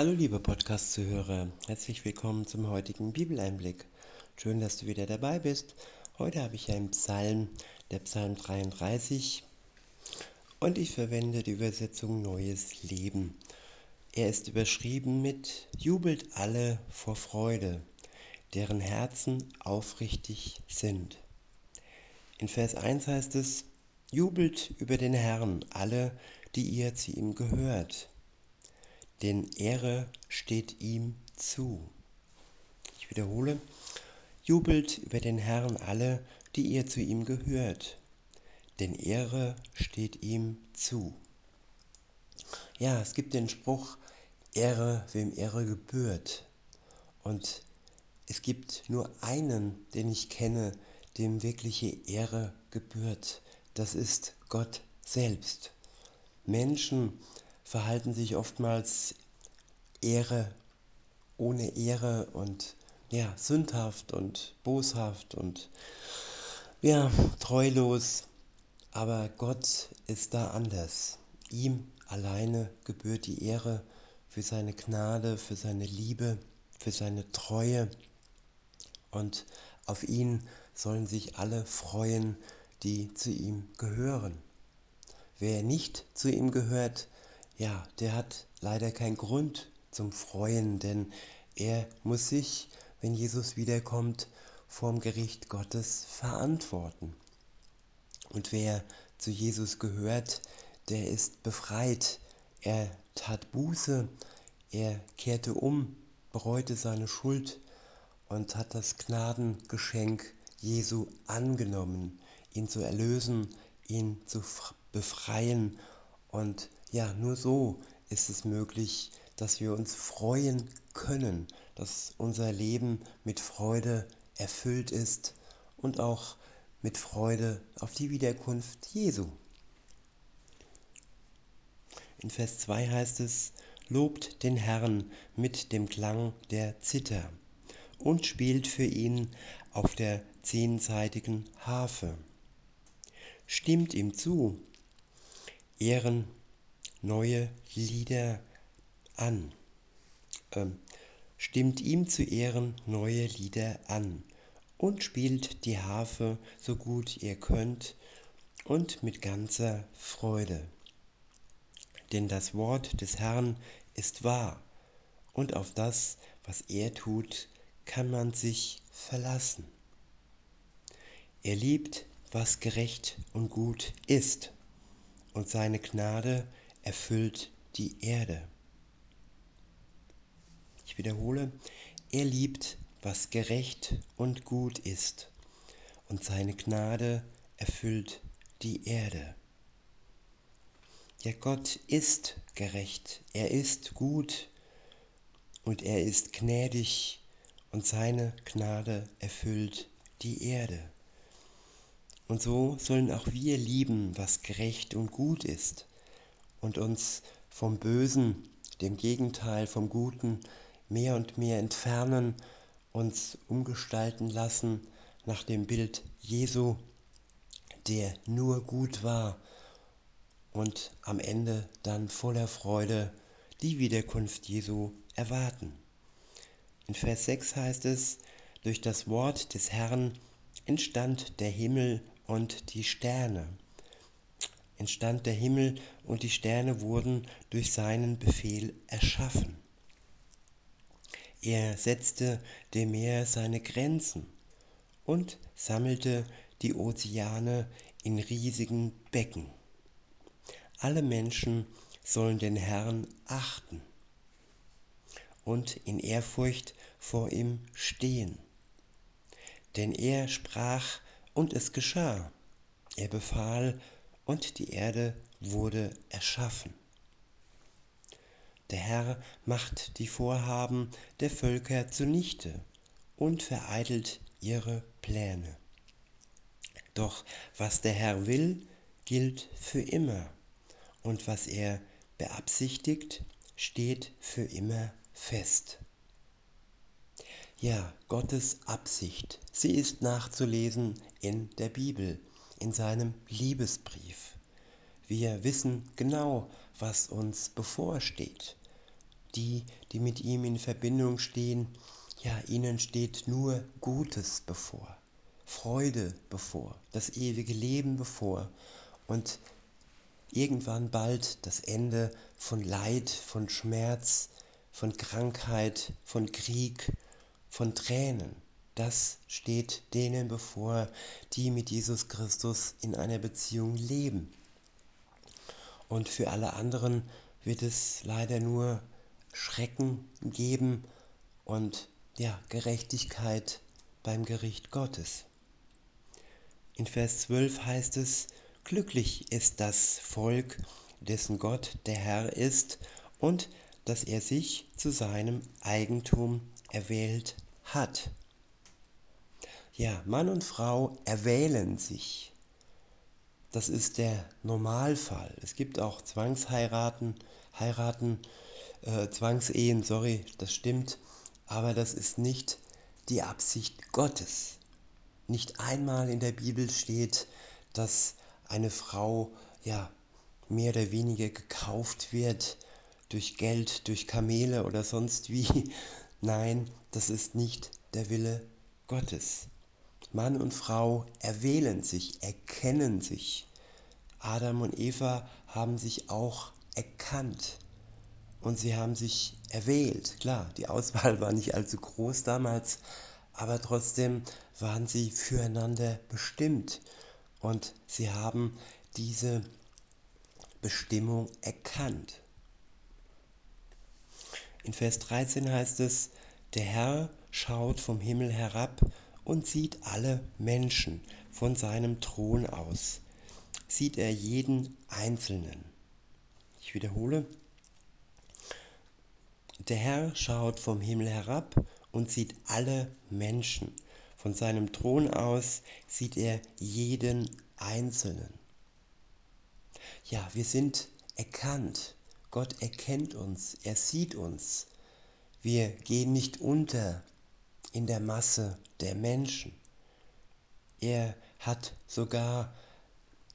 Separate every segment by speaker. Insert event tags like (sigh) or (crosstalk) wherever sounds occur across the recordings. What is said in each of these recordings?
Speaker 1: Hallo liebe Podcast-Zuhörer, herzlich willkommen zum heutigen Bibeleinblick. Schön, dass du wieder dabei bist. Heute habe ich einen Psalm, der Psalm 33, und ich verwende die Übersetzung Neues Leben. Er ist überschrieben mit Jubelt alle vor Freude, deren Herzen aufrichtig sind. In Vers 1 heißt es, Jubelt über den Herrn alle, die ihr zu ihm gehört denn Ehre steht ihm zu. Ich wiederhole, jubelt über den Herrn alle, die ihr zu ihm gehört, denn Ehre steht ihm zu. Ja, es gibt den Spruch, Ehre, wem Ehre gebührt. Und es gibt nur einen, den ich kenne, dem wirkliche Ehre gebührt. Das ist Gott selbst. Menschen verhalten sich oftmals Ehre ohne Ehre und ja, sündhaft und boshaft und ja, treulos. Aber Gott ist da anders. Ihm alleine gebührt die Ehre für seine Gnade, für seine Liebe, für seine Treue. Und auf ihn sollen sich alle freuen, die zu ihm gehören. Wer nicht zu ihm gehört, ja, der hat leider keinen Grund zum Freuen, denn er muss sich, wenn Jesus wiederkommt, vorm Gericht Gottes verantworten. Und wer zu Jesus gehört, der ist befreit. Er tat Buße, er kehrte um, bereute seine Schuld und hat das Gnadengeschenk Jesu angenommen, ihn zu erlösen, ihn zu befreien und ja, nur so ist es möglich, dass wir uns freuen können, dass unser Leben mit Freude erfüllt ist und auch mit Freude auf die Wiederkunft Jesu. In Vers 2 heißt es, Lobt den Herrn mit dem Klang der Zither und spielt für ihn auf der zehnseitigen Harfe. Stimmt ihm zu, Ehren neue Lieder an. Ähm, stimmt ihm zu Ehren neue Lieder an und spielt die Harfe so gut ihr könnt und mit ganzer Freude. Denn das Wort des Herrn ist wahr und auf das, was er tut, kann man sich verlassen. Er liebt, was gerecht und gut ist, und seine Gnade erfüllt die Erde. Ich wiederhole, er liebt, was gerecht und gut ist, und seine Gnade erfüllt die Erde. Ja, Gott ist gerecht, er ist gut und er ist gnädig und seine Gnade erfüllt die Erde. Und so sollen auch wir lieben, was gerecht und gut ist und uns vom Bösen, dem Gegenteil vom Guten, mehr und mehr entfernen, uns umgestalten lassen nach dem Bild Jesu, der nur gut war und am Ende dann voller Freude die Wiederkunft Jesu erwarten. In Vers 6 heißt es, durch das Wort des Herrn entstand der Himmel und die Sterne entstand der Himmel und die Sterne wurden durch seinen Befehl erschaffen. Er setzte dem Meer seine Grenzen und sammelte die Ozeane in riesigen Becken. Alle Menschen sollen den Herrn achten und in Ehrfurcht vor ihm stehen. Denn er sprach und es geschah. Er befahl und die Erde wurde erschaffen. Der Herr macht die Vorhaben der Völker zunichte und vereitelt ihre Pläne. Doch was der Herr will, gilt für immer, und was er beabsichtigt, steht für immer fest. Ja, Gottes Absicht, sie ist nachzulesen in der Bibel in seinem Liebesbrief. Wir wissen genau, was uns bevorsteht. die, die mit ihm in Verbindung stehen, ja, ihnen steht nur Gutes bevor, Freude bevor, das ewige Leben bevor und irgendwann bald das Ende von Leid, von Schmerz, von Krankheit, von Krieg, von Tränen. Das steht denen bevor, die mit Jesus Christus in einer Beziehung leben. Und für alle anderen wird es leider nur Schrecken geben und ja, Gerechtigkeit beim Gericht Gottes. In Vers 12 heißt es, glücklich ist das Volk, dessen Gott der Herr ist und dass er sich zu seinem Eigentum erwählt hat. Ja, Mann und Frau erwählen sich. Das ist der Normalfall. Es gibt auch Zwangsheiraten, Heiraten, äh, Zwangsehen, sorry, das stimmt, aber das ist nicht die Absicht Gottes. Nicht einmal in der Bibel steht, dass eine Frau ja mehr oder weniger gekauft wird durch Geld, durch Kamele oder sonst wie. (laughs) Nein, das ist nicht der Wille Gottes. Mann und Frau erwählen sich, erkennen sich. Adam und Eva haben sich auch erkannt und sie haben sich erwählt. Klar, die Auswahl war nicht allzu groß damals, aber trotzdem waren sie füreinander bestimmt und sie haben diese Bestimmung erkannt. In Vers 13 heißt es, der Herr schaut vom Himmel herab und sieht alle Menschen von seinem Thron aus. Sieht er jeden Einzelnen. Ich wiederhole, der Herr schaut vom Himmel herab und sieht alle Menschen. Von seinem Thron aus sieht er jeden Einzelnen. Ja, wir sind erkannt. Gott erkennt uns, er sieht uns. Wir gehen nicht unter in der Masse der Menschen. Er hat sogar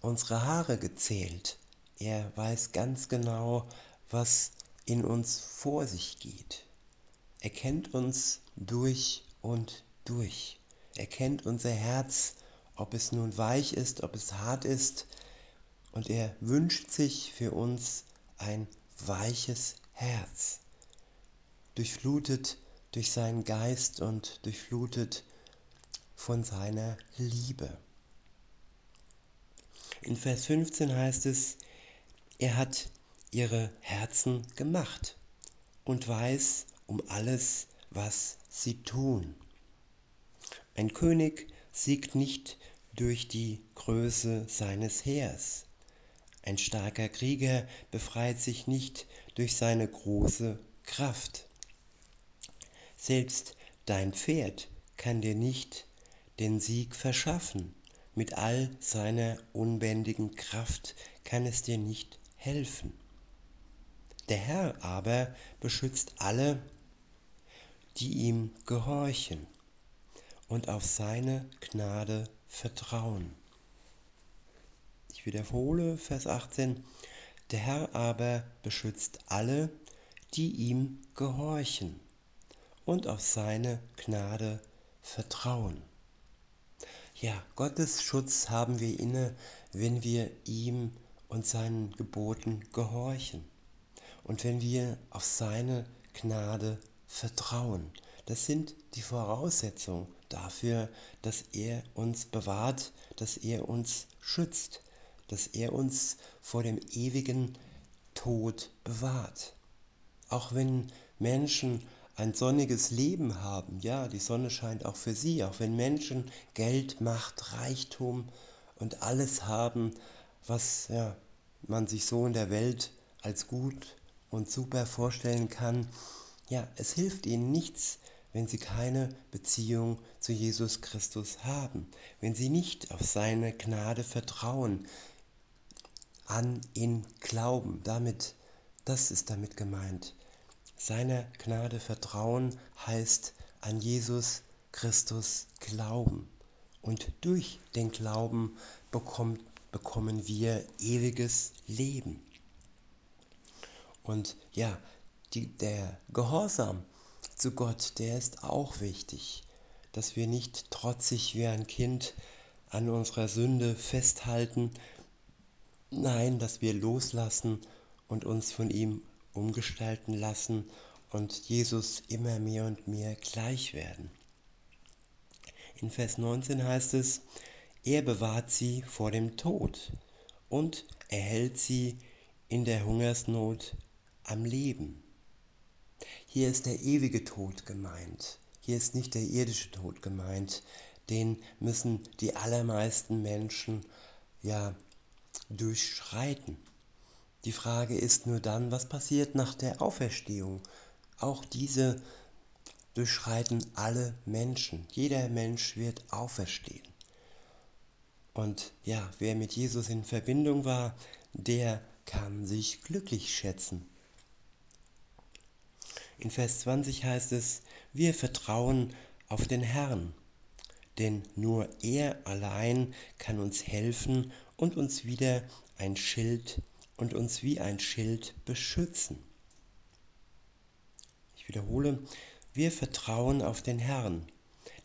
Speaker 1: unsere Haare gezählt. Er weiß ganz genau, was in uns vor sich geht. Er kennt uns durch und durch. Er kennt unser Herz, ob es nun weich ist, ob es hart ist. Und er wünscht sich für uns ein weiches Herz, durchflutet durch seinen Geist und durchflutet von seiner Liebe. In Vers 15 heißt es, er hat ihre Herzen gemacht und weiß um alles, was sie tun. Ein König siegt nicht durch die Größe seines Heers. Ein starker Krieger befreit sich nicht durch seine große Kraft. Selbst dein Pferd kann dir nicht den Sieg verschaffen. Mit all seiner unbändigen Kraft kann es dir nicht helfen. Der Herr aber beschützt alle, die ihm gehorchen und auf seine Gnade vertrauen. Ich wiederhole Vers 18. Der Herr aber beschützt alle, die ihm gehorchen und auf seine Gnade vertrauen. Ja, Gottes Schutz haben wir inne, wenn wir ihm und seinen Geboten gehorchen und wenn wir auf seine Gnade vertrauen. Das sind die Voraussetzungen dafür, dass er uns bewahrt, dass er uns schützt, dass er uns vor dem ewigen Tod bewahrt. Auch wenn Menschen ein sonniges Leben haben, ja, die Sonne scheint auch für sie, auch wenn Menschen Geld, Macht, Reichtum und alles haben, was ja, man sich so in der Welt als gut und super vorstellen kann, ja, es hilft ihnen nichts, wenn sie keine Beziehung zu Jesus Christus haben, wenn sie nicht auf seine Gnade vertrauen, an ihn glauben. Damit, das ist damit gemeint. Seiner Gnade vertrauen heißt an Jesus Christus glauben. Und durch den Glauben bekommt, bekommen wir ewiges Leben. Und ja, die, der Gehorsam zu Gott, der ist auch wichtig, dass wir nicht trotzig wie ein Kind an unserer Sünde festhalten, nein, dass wir loslassen und uns von ihm umgestalten lassen und Jesus immer mehr und mehr gleich werden. In Vers 19 heißt es, er bewahrt sie vor dem Tod und erhält sie in der Hungersnot am Leben. Hier ist der ewige Tod gemeint. Hier ist nicht der irdische Tod gemeint. Den müssen die allermeisten Menschen ja durchschreiten. Die Frage ist nur dann, was passiert nach der Auferstehung? Auch diese durchschreiten alle Menschen. Jeder Mensch wird auferstehen. Und ja, wer mit Jesus in Verbindung war, der kann sich glücklich schätzen. In Vers 20 heißt es, wir vertrauen auf den Herrn, denn nur er allein kann uns helfen und uns wieder ein Schild und uns wie ein Schild beschützen. Ich wiederhole, wir vertrauen auf den Herrn,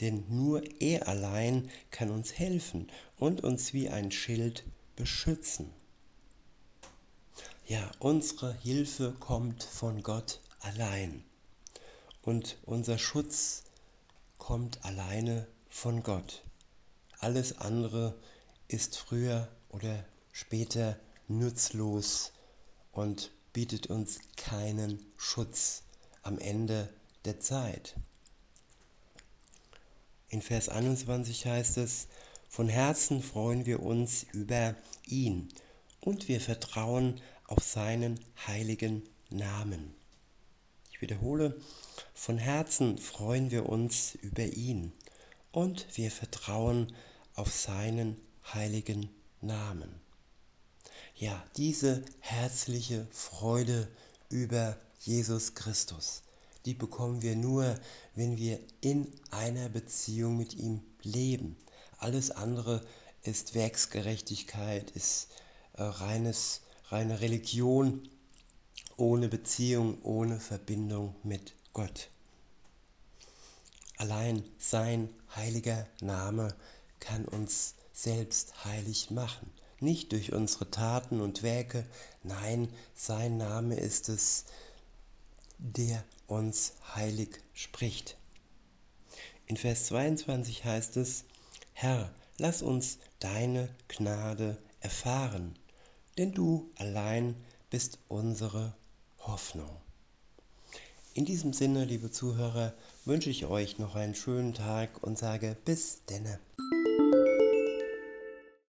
Speaker 1: denn nur er allein kann uns helfen und uns wie ein Schild beschützen. Ja, unsere Hilfe kommt von Gott allein und unser Schutz kommt alleine von Gott. Alles andere ist früher oder später nutzlos und bietet uns keinen Schutz am Ende der Zeit. In Vers 21 heißt es, von Herzen freuen wir uns über ihn und wir vertrauen auf seinen heiligen Namen. Ich wiederhole, von Herzen freuen wir uns über ihn und wir vertrauen auf seinen heiligen Namen. Ja, diese herzliche Freude über Jesus Christus, die bekommen wir nur, wenn wir in einer Beziehung mit ihm leben. Alles andere ist Werksgerechtigkeit, ist äh, reines, reine Religion ohne Beziehung, ohne Verbindung mit Gott. Allein sein heiliger Name kann uns selbst heilig machen. Nicht durch unsere Taten und Werke, nein, sein Name ist es, der uns heilig spricht. In Vers 22 heißt es, Herr, lass uns deine Gnade erfahren, denn du allein bist unsere Hoffnung. In diesem Sinne, liebe Zuhörer, wünsche ich euch noch einen schönen Tag und sage bis denne.